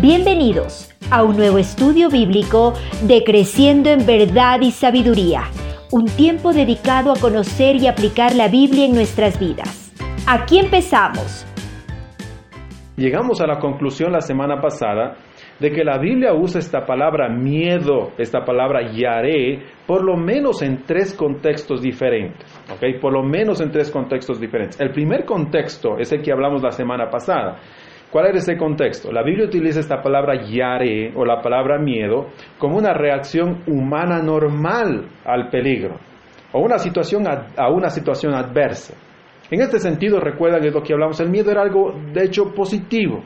Bienvenidos a un nuevo estudio bíblico de Creciendo en Verdad y Sabiduría, un tiempo dedicado a conocer y aplicar la Biblia en nuestras vidas. Aquí empezamos. Llegamos a la conclusión la semana pasada de que la Biblia usa esta palabra miedo, esta palabra yaré, por lo menos en tres contextos diferentes. ¿ok? Por lo menos en tres contextos diferentes. El primer contexto es el que hablamos la semana pasada. ¿Cuál era ese contexto? La Biblia utiliza esta palabra yare o la palabra miedo como una reacción humana normal al peligro o una situación a una situación adversa. En este sentido, recuerdan que lo que hablamos, el miedo era algo de hecho positivo,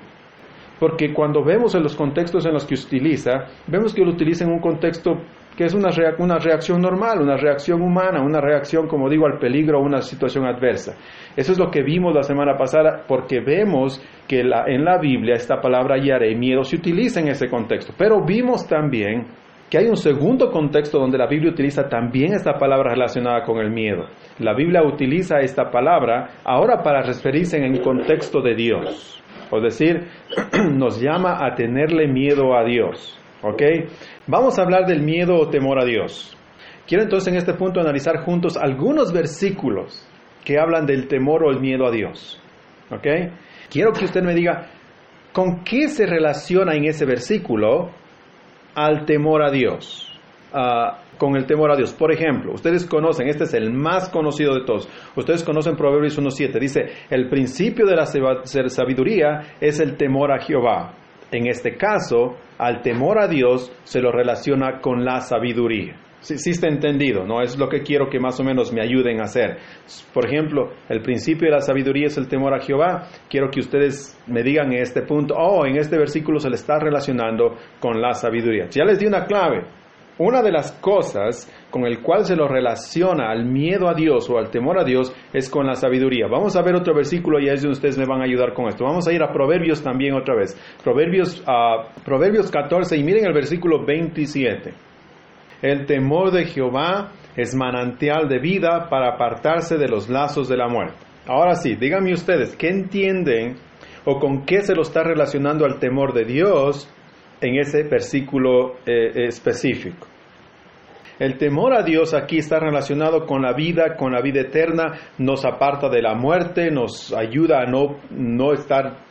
porque cuando vemos en los contextos en los que utiliza, vemos que lo utiliza en un contexto que es una, una reacción normal, una reacción humana, una reacción, como digo, al peligro o una situación adversa. Eso es lo que vimos la semana pasada, porque vemos que la, en la Biblia esta palabra yare, miedo, se utiliza en ese contexto. Pero vimos también que hay un segundo contexto donde la Biblia utiliza también esta palabra relacionada con el miedo. La Biblia utiliza esta palabra ahora para referirse en el contexto de Dios. O decir, nos llama a tenerle miedo a Dios. ¿Ok? Vamos a hablar del miedo o temor a Dios. Quiero entonces en este punto analizar juntos algunos versículos que hablan del temor o el miedo a Dios. ¿Ok? Quiero que usted me diga, ¿con qué se relaciona en ese versículo al temor a Dios? Uh, con el temor a Dios. Por ejemplo, ustedes conocen, este es el más conocido de todos, ustedes conocen Proverbios 1.7, dice, el principio de la sabiduría es el temor a Jehová. En este caso, al temor a Dios se lo relaciona con la sabiduría. Sí, está entendido, ¿no? Es lo que quiero que más o menos me ayuden a hacer. Por ejemplo, el principio de la sabiduría es el temor a Jehová. Quiero que ustedes me digan en este punto, oh, en este versículo se le está relacionando con la sabiduría. Ya les di una clave. Una de las cosas con el cual se lo relaciona al miedo a Dios o al temor a Dios es con la sabiduría. Vamos a ver otro versículo y es donde ustedes me van a ayudar con esto. Vamos a ir a Proverbios también otra vez. Proverbios, uh, Proverbios 14 y miren el versículo 27. El temor de Jehová es manantial de vida para apartarse de los lazos de la muerte. Ahora sí, díganme ustedes, ¿qué entienden o con qué se lo está relacionando al temor de Dios en ese versículo eh, específico? El temor a Dios aquí está relacionado con la vida, con la vida eterna, nos aparta de la muerte, nos ayuda a no, no estar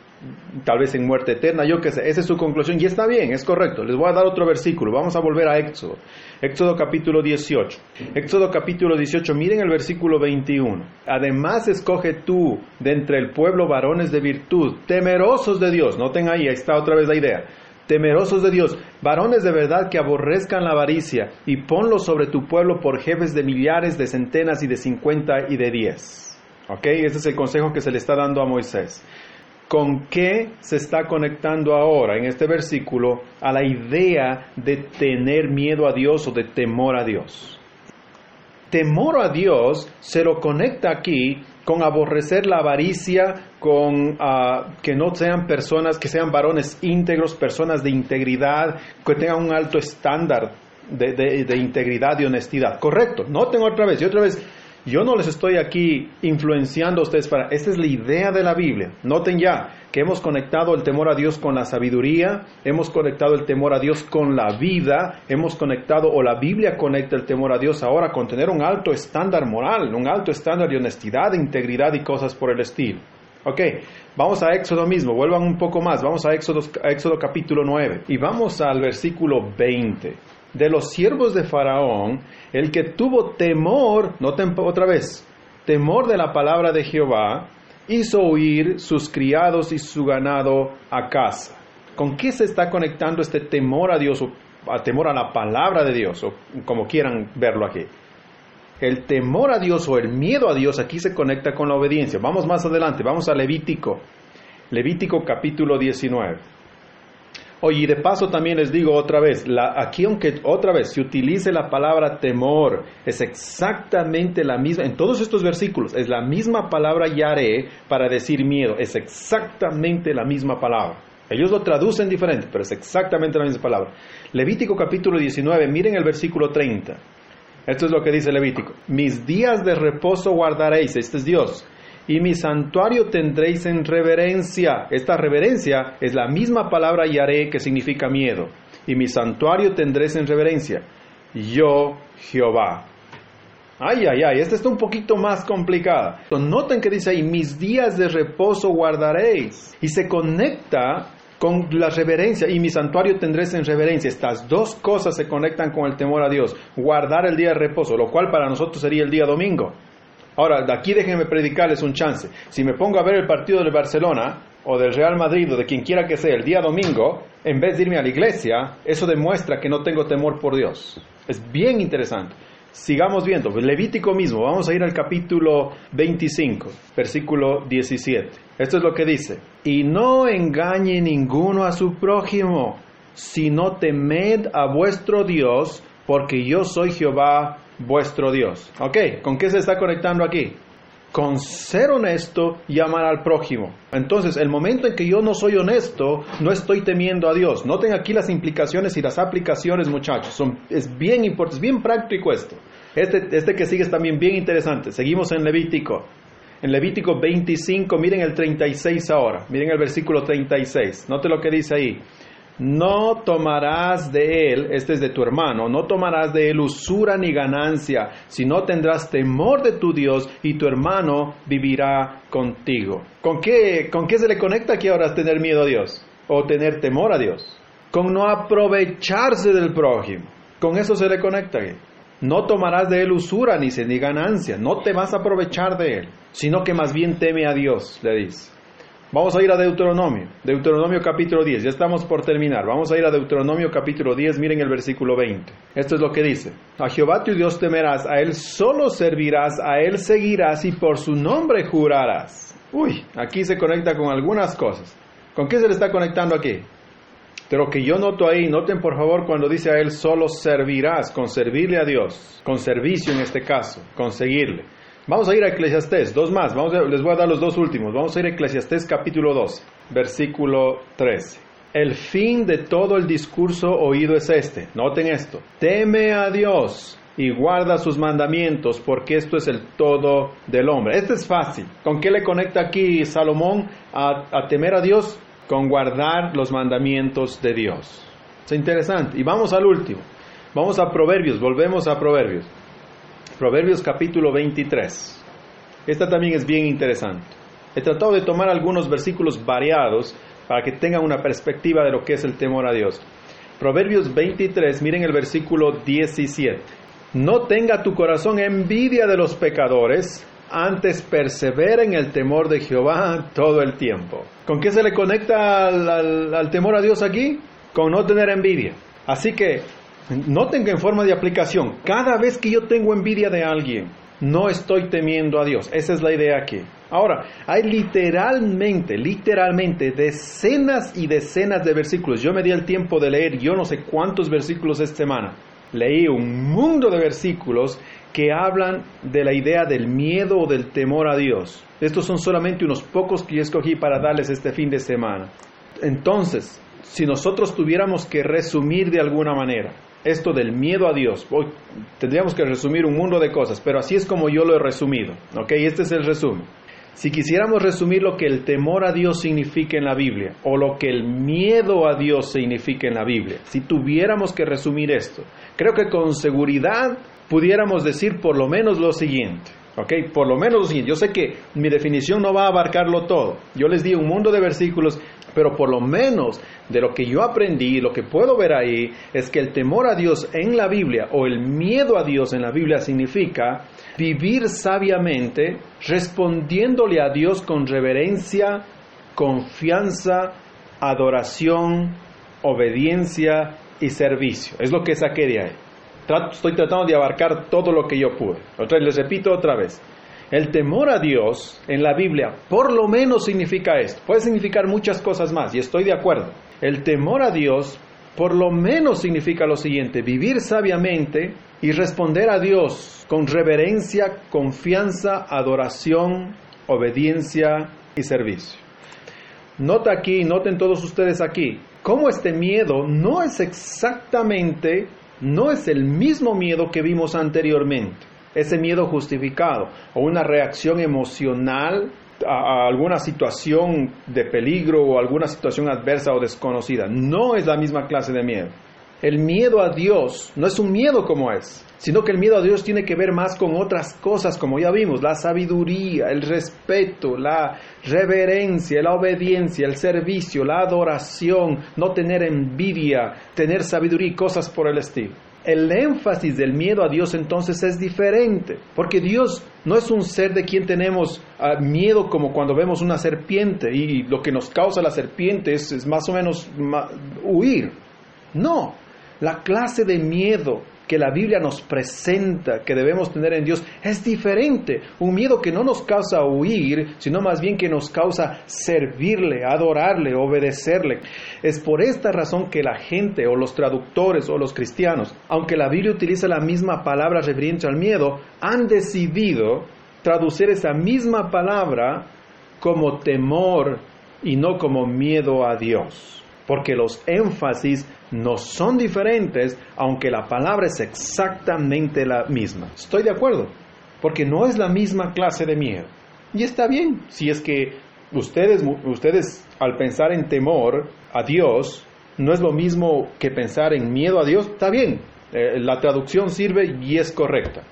tal vez en muerte eterna, yo qué sé, esa es su conclusión y está bien, es correcto. Les voy a dar otro versículo, vamos a volver a Éxodo. Éxodo capítulo 18. Éxodo capítulo 18, miren el versículo 21. Además escoge tú de entre el pueblo varones de virtud, temerosos de Dios, noten ahí, ahí está otra vez la idea temerosos de Dios, varones de verdad que aborrezcan la avaricia, y ponlos sobre tu pueblo por jefes de millares, de centenas y de cincuenta y de diez. ¿Ok? Ese es el consejo que se le está dando a Moisés. ¿Con qué se está conectando ahora en este versículo a la idea de tener miedo a Dios o de temor a Dios? Temor a Dios se lo conecta aquí con aborrecer la avaricia, con uh, que no sean personas, que sean varones íntegros, personas de integridad, que tengan un alto estándar de, de, de integridad y honestidad. Correcto, noten otra vez y otra vez. Yo no les estoy aquí influenciando a ustedes para... Esta es la idea de la Biblia. Noten ya que hemos conectado el temor a Dios con la sabiduría, hemos conectado el temor a Dios con la vida, hemos conectado, o la Biblia conecta el temor a Dios ahora con tener un alto estándar moral, un alto estándar de honestidad, integridad y cosas por el estilo. Ok, vamos a Éxodo mismo, vuelvan un poco más, vamos a Éxodo, Éxodo capítulo 9 y vamos al versículo 20 de los siervos de Faraón, el que tuvo temor, noten otra vez, temor de la palabra de Jehová, hizo huir sus criados y su ganado a casa. ¿Con qué se está conectando este temor a Dios o a temor a la palabra de Dios o como quieran verlo aquí? El temor a Dios o el miedo a Dios aquí se conecta con la obediencia. Vamos más adelante, vamos a Levítico. Levítico capítulo 19. Oye, y de paso también les digo otra vez, la, aquí aunque otra vez se utilice la palabra temor, es exactamente la misma, en todos estos versículos, es la misma palabra yare para decir miedo, es exactamente la misma palabra. Ellos lo traducen diferente, pero es exactamente la misma palabra. Levítico capítulo 19, miren el versículo 30. Esto es lo que dice Levítico. Mis días de reposo guardaréis, este es Dios, y mi santuario tendréis en reverencia. Esta reverencia es la misma palabra yaré que significa miedo. Y mi santuario tendréis en reverencia. Yo, Jehová. Ay, ay, ay, esta está un poquito más complicada. Noten que dice ahí, mis días de reposo guardaréis. Y se conecta con la reverencia y mi santuario tendréis en reverencia. Estas dos cosas se conectan con el temor a Dios. Guardar el día de reposo, lo cual para nosotros sería el día domingo. Ahora, de aquí déjenme predicarles un chance. Si me pongo a ver el partido del Barcelona o del Real Madrid o de quien quiera que sea el día domingo, en vez de irme a la iglesia, eso demuestra que no tengo temor por Dios. Es bien interesante. Sigamos viendo, Levítico mismo, vamos a ir al capítulo 25, versículo 17. Esto es lo que dice, y no engañe ninguno a su prójimo, sino temed a vuestro Dios, porque yo soy Jehová vuestro Dios. ¿Ok? ¿Con qué se está conectando aquí? con ser honesto y amar al prójimo. Entonces, el momento en que yo no soy honesto, no estoy temiendo a Dios. Noten aquí las implicaciones y las aplicaciones, muchachos. Son, es bien importante, es bien práctico esto. Este, este que sigue es también bien interesante. Seguimos en Levítico. En Levítico 25, miren el 36 ahora. Miren el versículo 36. Noten lo que dice ahí no tomarás de él, este es de tu hermano, no tomarás de él usura ni ganancia, sino tendrás temor de tu Dios y tu hermano vivirá contigo. ¿Con qué, con qué se le conecta aquí ahora tener miedo a Dios? O tener temor a Dios. Con no aprovecharse del prójimo. Con eso se le conecta aquí. No tomarás de él usura ni, ni ganancia, no te vas a aprovechar de él, sino que más bien teme a Dios, le dice. Vamos a ir a Deuteronomio, Deuteronomio capítulo 10, ya estamos por terminar. Vamos a ir a Deuteronomio capítulo 10, miren el versículo 20. Esto es lo que dice. A Jehová tu Dios temerás, a Él solo servirás, a Él seguirás y por su nombre jurarás. Uy, aquí se conecta con algunas cosas. ¿Con qué se le está conectando aquí? Pero que yo noto ahí, noten por favor cuando dice a Él solo servirás, con servirle a Dios, con servicio en este caso, con seguirle. Vamos a ir a Eclesiastés, dos más, vamos les voy a dar los dos últimos. Vamos a ir a Eclesiastés capítulo 2, versículo 13. El fin de todo el discurso oído es este, noten esto, teme a Dios y guarda sus mandamientos, porque esto es el todo del hombre. Este es fácil. ¿Con qué le conecta aquí Salomón a, a temer a Dios? Con guardar los mandamientos de Dios. Es interesante. Y vamos al último. Vamos a Proverbios, volvemos a Proverbios. Proverbios capítulo 23. Esta también es bien interesante. He tratado de tomar algunos versículos variados para que tengan una perspectiva de lo que es el temor a Dios. Proverbios 23, miren el versículo 17. No tenga tu corazón envidia de los pecadores, antes persevera en el temor de Jehová todo el tiempo. ¿Con qué se le conecta al, al temor a Dios aquí? Con no tener envidia. Así que Noten que en forma de aplicación, cada vez que yo tengo envidia de alguien, no estoy temiendo a Dios. Esa es la idea aquí. Ahora, hay literalmente, literalmente decenas y decenas de versículos. Yo me di el tiempo de leer yo no sé cuántos versículos esta semana. Leí un mundo de versículos que hablan de la idea del miedo o del temor a Dios. Estos son solamente unos pocos que yo escogí para darles este fin de semana. Entonces, si nosotros tuviéramos que resumir de alguna manera, esto del miedo a Dios. Hoy tendríamos que resumir un mundo de cosas, pero así es como yo lo he resumido. ¿Ok? Este es el resumen. Si quisiéramos resumir lo que el temor a Dios significa en la Biblia o lo que el miedo a Dios significa en la Biblia, si tuviéramos que resumir esto, creo que con seguridad pudiéramos decir por lo menos lo siguiente. ¿Ok? Por lo menos. Yo sé que mi definición no va a abarcarlo todo. Yo les di un mundo de versículos pero por lo menos de lo que yo aprendí, lo que puedo ver ahí, es que el temor a Dios en la Biblia o el miedo a Dios en la Biblia significa vivir sabiamente, respondiéndole a Dios con reverencia, confianza, adoración, obediencia y servicio. Es lo que saqué de ahí. Estoy tratando de abarcar todo lo que yo pude. Otra vez, les repito otra vez. El temor a Dios en la Biblia por lo menos significa esto. Puede significar muchas cosas más y estoy de acuerdo. El temor a Dios por lo menos significa lo siguiente, vivir sabiamente y responder a Dios con reverencia, confianza, adoración, obediencia y servicio. Nota aquí, noten todos ustedes aquí, cómo este miedo no es exactamente, no es el mismo miedo que vimos anteriormente. ese miedo justificado o una reacción emocional a, alguna situación de peligro o alguna situación adversa o desconocida. No es la misma clase de miedo. El miedo a Dios no es un miedo como es, sino que el miedo a Dios tiene que ver más con otras cosas, como ya vimos, la sabiduría, el respeto, la reverencia, la obediencia, el servicio, la adoración, no tener envidia, tener sabiduría y cosas por el estilo. El énfasis del miedo a Dios entonces es diferente, porque Dios no es un ser de quien tenemos uh, miedo como cuando vemos una serpiente y lo que nos causa la serpiente es, más o menos huir. No, la clase de miedo que la Biblia nos presenta que debemos tener en Dios es diferente. Un miedo que no nos causa huir, sino más bien que nos causa servirle, adorarle, obedecerle. Es por esta razón que la gente o los traductores o los cristianos, aunque la Biblia utiliza la misma palabra referente al miedo, han decidido traducir esa misma palabra como temor y no como miedo a Dios porque los énfasis no son diferentes, aunque la palabra es exactamente la misma. Estoy de acuerdo, porque no es la misma clase de miedo. Y está bien, si es que ustedes, ustedes al pensar en temor a Dios, no es lo mismo que pensar en miedo a Dios, está bien, eh, la traducción sirve y es correcta.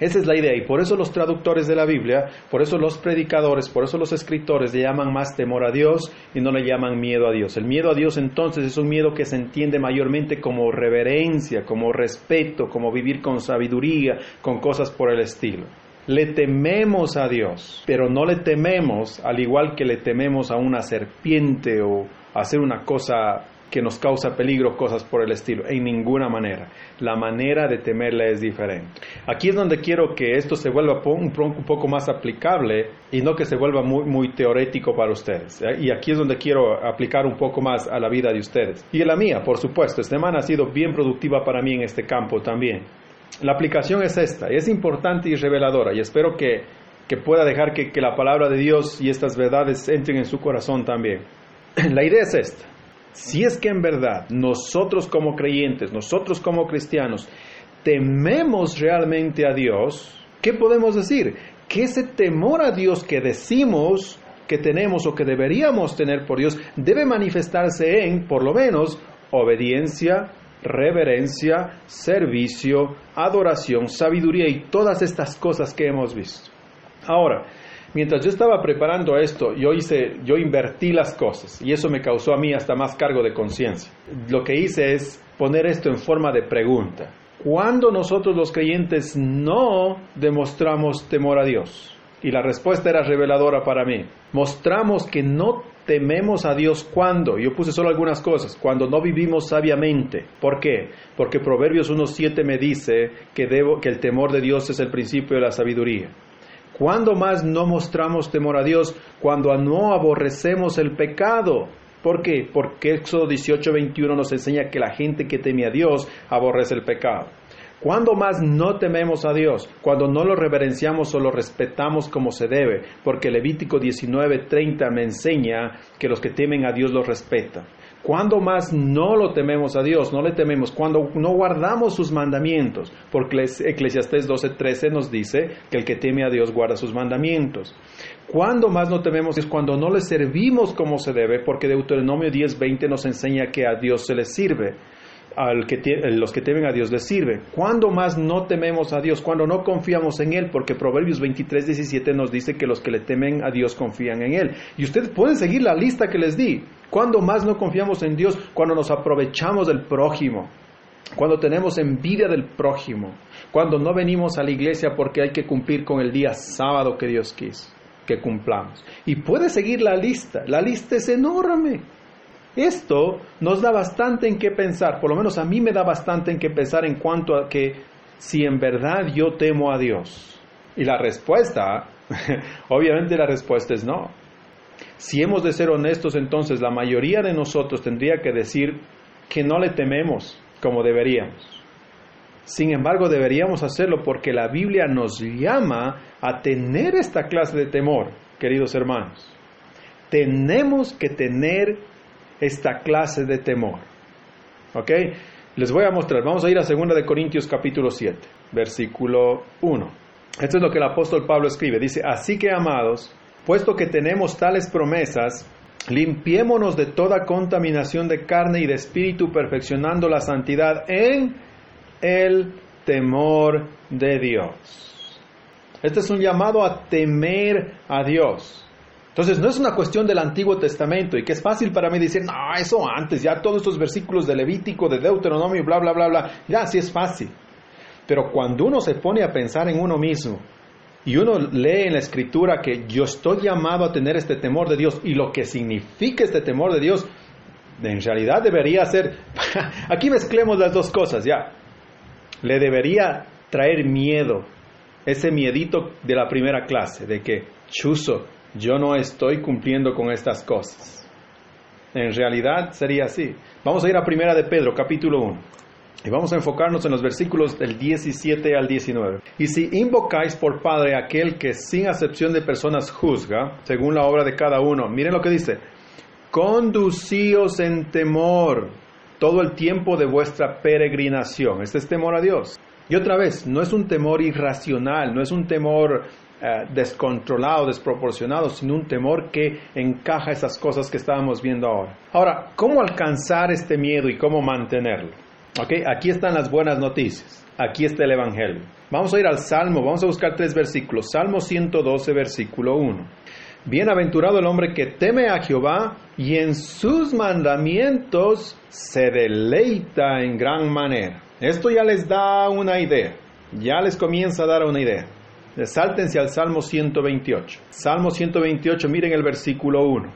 Esa es la idea y por eso los traductores de la Biblia, por eso los predicadores, por eso los escritores le llaman más temor a Dios y no le llaman miedo a Dios. El miedo a Dios entonces es un miedo que se entiende mayormente como reverencia, como respeto, como vivir con sabiduría, con cosas por el estilo. Le tememos a Dios, pero no le tememos al igual que le tememos a una serpiente o hacer una cosa que nos causa peligro, cosas por el estilo, en ninguna manera. La manera de temerle es diferente. Aquí es donde quiero que esto se vuelva un, un poco más aplicable y no que se vuelva muy, muy teorético para ustedes. ¿eh? Y aquí es donde quiero aplicar un poco más a la vida de ustedes. Y a la mía, por supuesto. Esta semana ha sido bien productiva para mí en este campo también. La aplicación es esta, es importante y reveladora y espero que, que pueda dejar que, que la palabra de Dios y estas verdades entren en su corazón también. La idea es esta si es que en verdad nosotros como creyentes, nosotros como cristianos, tememos realmente a Dios, ¿qué podemos decir? Que ese temor a Dios que decimos que tenemos o que deberíamos tener por Dios debe manifestarse en, por lo menos, obediencia, reverencia, servicio, adoración, sabiduría y todas estas cosas que hemos visto. Ahora, Mientras yo estaba preparando esto, yo hice, yo invertí las cosas y eso me causó a mí hasta más cargo de conciencia. Lo que hice es poner esto en forma de pregunta. ¿Cuándo nosotros los creyentes no demostramos temor a Dios? Y la respuesta era reveladora para mí. Mostramos que no tememos a Dios cuando, yo puse solo algunas cosas, cuando no vivimos sabiamente. ¿Por qué? Porque Proverbios 1.7 me dice que, debo, que el temor de Dios es el principio de la sabiduría. ¿Cuándo más no mostramos temor a Dios? Cuando no aborrecemos el pecado. ¿Por qué? Porque Éxodo 18:21 nos enseña que la gente que teme a Dios aborrece el pecado. ¿Cuándo más no tememos a Dios? Cuando no lo reverenciamos o lo respetamos como se debe, porque Levítico 19:30 me enseña que los que temen a Dios lo respetan. ¿Cuándo más no lo tememos a Dios? No le tememos. Cuando no guardamos sus mandamientos. Porque Eclesiastés 12:13 nos dice que el que teme a Dios guarda sus mandamientos. ¿Cuándo más no tememos? Es cuando no le servimos como se debe. Porque Deuteronomio 10:20 nos enseña que a Dios se le sirve al que los que temen a Dios les sirve. ¿Cuándo más no tememos a Dios? Cuando no confiamos en Él, porque Proverbios 23, 17 nos dice que los que le temen a Dios confían en Él. Y ustedes pueden seguir la lista que les di. ¿Cuándo más no confiamos en Dios? Cuando nos aprovechamos del prójimo, cuando tenemos envidia del prójimo, cuando no venimos a la iglesia porque hay que cumplir con el día sábado que Dios quiso que cumplamos. Y puede seguir la lista, la lista es enorme. Esto nos da bastante en qué pensar, por lo menos a mí me da bastante en qué pensar en cuanto a que si en verdad yo temo a Dios. Y la respuesta, obviamente la respuesta es no. Si hemos de ser honestos, entonces la mayoría de nosotros tendría que decir que no le tememos como deberíamos. Sin embargo, deberíamos hacerlo porque la Biblia nos llama a tener esta clase de temor, queridos hermanos. Tenemos que tener esta clase de temor. ¿Ok? Les voy a mostrar, vamos a ir a 2 de Corintios capítulo 7, versículo 1. Esto es lo que el apóstol Pablo escribe. Dice, así que amados, puesto que tenemos tales promesas, limpiémonos de toda contaminación de carne y de espíritu, perfeccionando la santidad en el temor de Dios. Este es un llamado a temer a Dios. Entonces no es una cuestión del Antiguo Testamento y que es fácil para mí decir, no, eso antes, ya todos estos versículos de Levítico, de Deuteronomio, bla, bla, bla, bla, ya sí es fácil. Pero cuando uno se pone a pensar en uno mismo y uno lee en la escritura que yo estoy llamado a tener este temor de Dios y lo que significa este temor de Dios, en realidad debería ser, aquí mezclemos las dos cosas, ya, le debería traer miedo, ese miedito de la primera clase, de que, chuzo, yo no estoy cumpliendo con estas cosas. En realidad sería así. Vamos a ir a Primera de Pedro, capítulo 1. Y vamos a enfocarnos en los versículos del 17 al 19. Y si invocáis por Padre aquel que sin acepción de personas juzga, según la obra de cada uno, miren lo que dice, conducíos en temor todo el tiempo de vuestra peregrinación. Este es temor a Dios. Y otra vez, no es un temor irracional, no es un temor eh, descontrolado, desproporcionado, sino un temor que encaja esas cosas que estábamos viendo ahora. Ahora, ¿cómo alcanzar este miedo y cómo mantenerlo? Okay, aquí están las buenas noticias. Aquí está el Evangelio. Vamos a ir al Salmo, vamos a buscar tres versículos. Salmo 112, versículo 1. Bienaventurado el hombre que teme a Jehová y en sus mandamientos se deleita en gran manera. Esto ya les da una idea, ya les comienza a dar una idea. Sáltense al Salmo 128. Salmo 128, miren el versículo 1.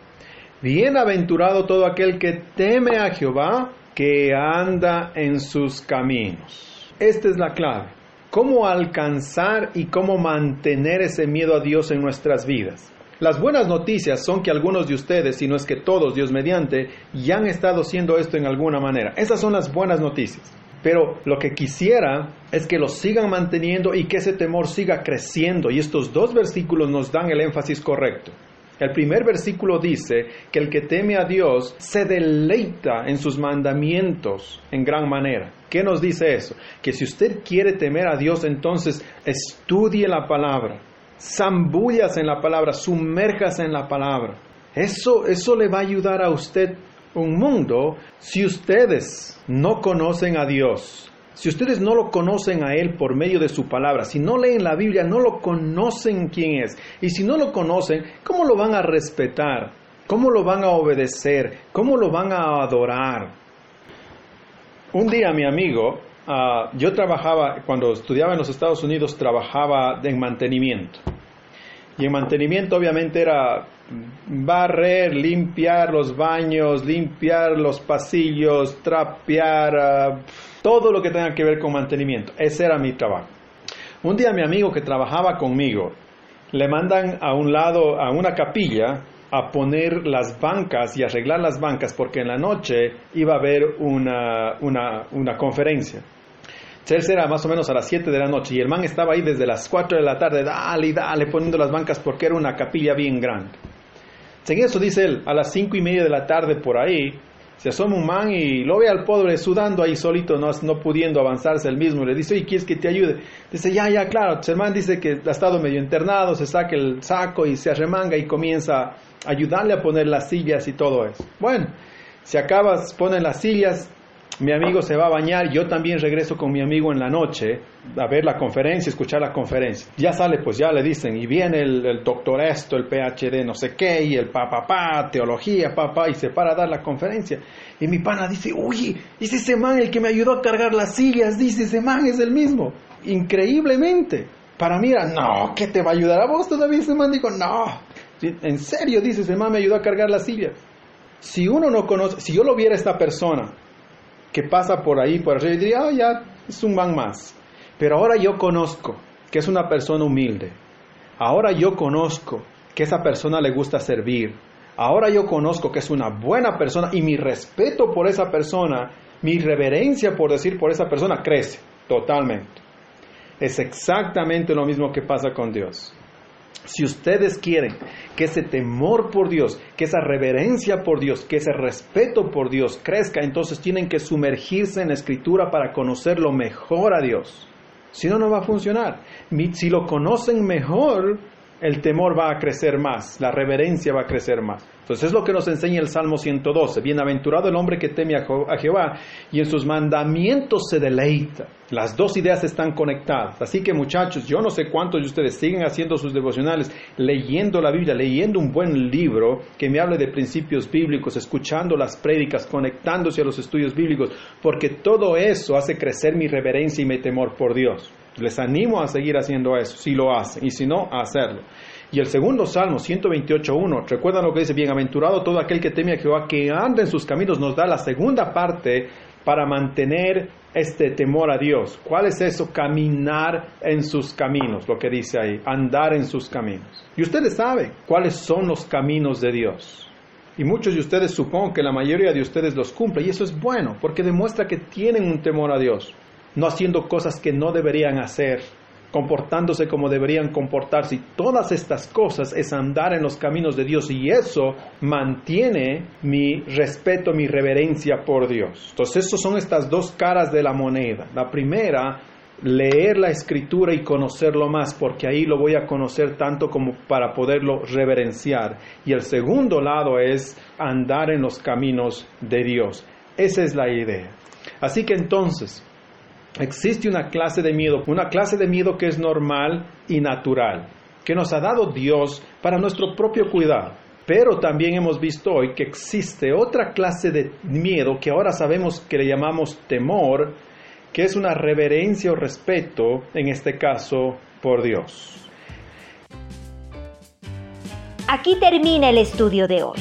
Bienaventurado todo aquel que teme a Jehová, que anda en sus caminos. Esta es la clave. ¿Cómo alcanzar y cómo mantener ese miedo a Dios en nuestras vidas? Las buenas noticias son que algunos de ustedes, si no es que todos, Dios mediante, ya han estado haciendo esto en alguna manera. Esas son las buenas noticias. Pero lo que quisiera es que lo sigan manteniendo y que ese temor siga creciendo. Y estos dos versículos nos dan el énfasis correcto. El primer versículo dice que el que teme a Dios se deleita en sus mandamientos en gran manera. ¿Qué nos dice eso? Que si usted quiere temer a Dios, entonces estudie la palabra, zambullas en la palabra, sumérjase en la palabra. Eso, eso le va a ayudar a usted un mundo si ustedes no conocen a Dios, si ustedes no lo conocen a Él por medio de su palabra, si no leen la Biblia, no lo conocen quién es. Y si no lo conocen, ¿cómo lo van a respetar? ¿Cómo lo van a obedecer? ¿Cómo lo van a adorar? Un día mi amigo, ah, yo trabajaba, cuando estudiaba en los Estados Unidos, trabajaba en mantenimiento. Y en mantenimiento obviamente era barrer, limpiar los baños, limpiar los pasillos, trapear, ah, todo lo que tenga que ver con mantenimiento. Ese era mi trabajo. Un día mi amigo que trabajaba conmigo le mandan a un lado, a una capilla, a poner las bancas y arreglar las bancas porque en la noche iba a haber una, una, una conferencia. Entonces era más o menos a las 7 de la noche y el man estaba ahí desde las 4 de la tarde, dale, dale, poniendo las bancas porque era una capilla bien grande. En eso dice él, a las cinco y media de la tarde por ahí, se asoma un man y lo ve al pobre sudando ahí solito, no, no pudiendo avanzarse el mismo. Le dice, oye, ¿quieres que te ayude? Dice, ya, ya, claro. el man dice que ha estado medio internado, se saca el saco y se arremanga y comienza a ayudarle a poner las sillas y todo eso. Bueno, se acaba, ponen las sillas, mi amigo se va a bañar, yo también regreso con mi amigo en la noche a ver la conferencia, escuchar la conferencia. Ya sale, pues ya le dicen, y viene el, doctor esto, el PhD no sé qué, y el papá, pa, teología, papá, y se para a dar la conferencia. Y mi pana dice, uy, es ese man el que me ayudó a cargar las sillas, dice, ese man es el mismo. Increíblemente. Para mí era, no, ¿qué te va a ayudar a vos todavía? Ese man dijo, no, en serio, dice, ese man me ayudó a cargar las sillas. Si uno no conoce, si yo lo viera esta persona, que pasa por ahí, por arriba, y diría, ah, ya es un man más. Pero ahora yo conozco que es una persona humilde. Ahora yo conozco que esa persona le gusta servir. Ahora yo conozco que es una buena persona y mi respeto por esa persona, mi reverencia por decir por esa persona crece totalmente. Es exactamente lo mismo que pasa con Dios. Si ustedes quieren que ese temor por Dios, que esa reverencia por Dios, que ese respeto por Dios crezca, entonces tienen que sumergirse en la escritura para conocerlo mejor a Dios. Si no, no va a funcionar. Si lo conocen mejor, el temor va a crecer más, la reverencia va a crecer más. Entonces es lo que nos enseña el Salmo 112. Bienaventurado el hombre que teme a Jehová y en sus mandamientos se deleita. Las dos ideas están conectadas. Así que muchachos, yo no sé cuántos de ustedes siguen haciendo sus devocionales, leyendo la Biblia, leyendo un buen libro que me hable de principios bíblicos, escuchando las prédicas, conectándose a los estudios bíblicos, porque todo eso hace crecer mi reverencia y mi temor por Dios. Les animo a seguir haciendo eso, si lo hacen, y si no, a hacerlo. Y el segundo Salmo 128.1, recuerdan lo que dice, bienaventurado todo aquel que teme a Jehová, que anda en sus caminos, nos da la segunda parte para mantener este temor a Dios. ¿Cuál es eso? Caminar en sus caminos, lo que dice ahí, andar en sus caminos. Y ustedes saben cuáles son los caminos de Dios. Y muchos de ustedes supongo que la mayoría de ustedes los cumple y eso es bueno porque demuestra que tienen un temor a Dios, no haciendo cosas que no deberían hacer, comportándose como deberían comportarse. Todas estas cosas es andar en los caminos de Dios y eso mantiene mi respeto, mi reverencia por Dios. Entonces, esas son estas dos caras de la moneda. La primera, leer la escritura y conocerlo más, porque ahí lo voy a conocer tanto como para poderlo reverenciar. Y el segundo lado es andar en los caminos de Dios. Esa es la idea. Así que entonces, existe una clase de miedo, una clase de miedo que es normal y natural, que nos ha dado Dios para nuestro propio cuidado. Pero también hemos visto hoy que existe otra clase de miedo que ahora sabemos que le llamamos temor, que es una reverencia o respeto, en este caso, por Dios. Aquí termina el estudio de hoy,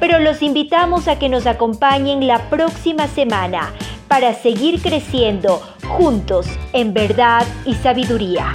pero los invitamos a que nos acompañen la próxima semana para seguir creciendo juntos en verdad y sabiduría.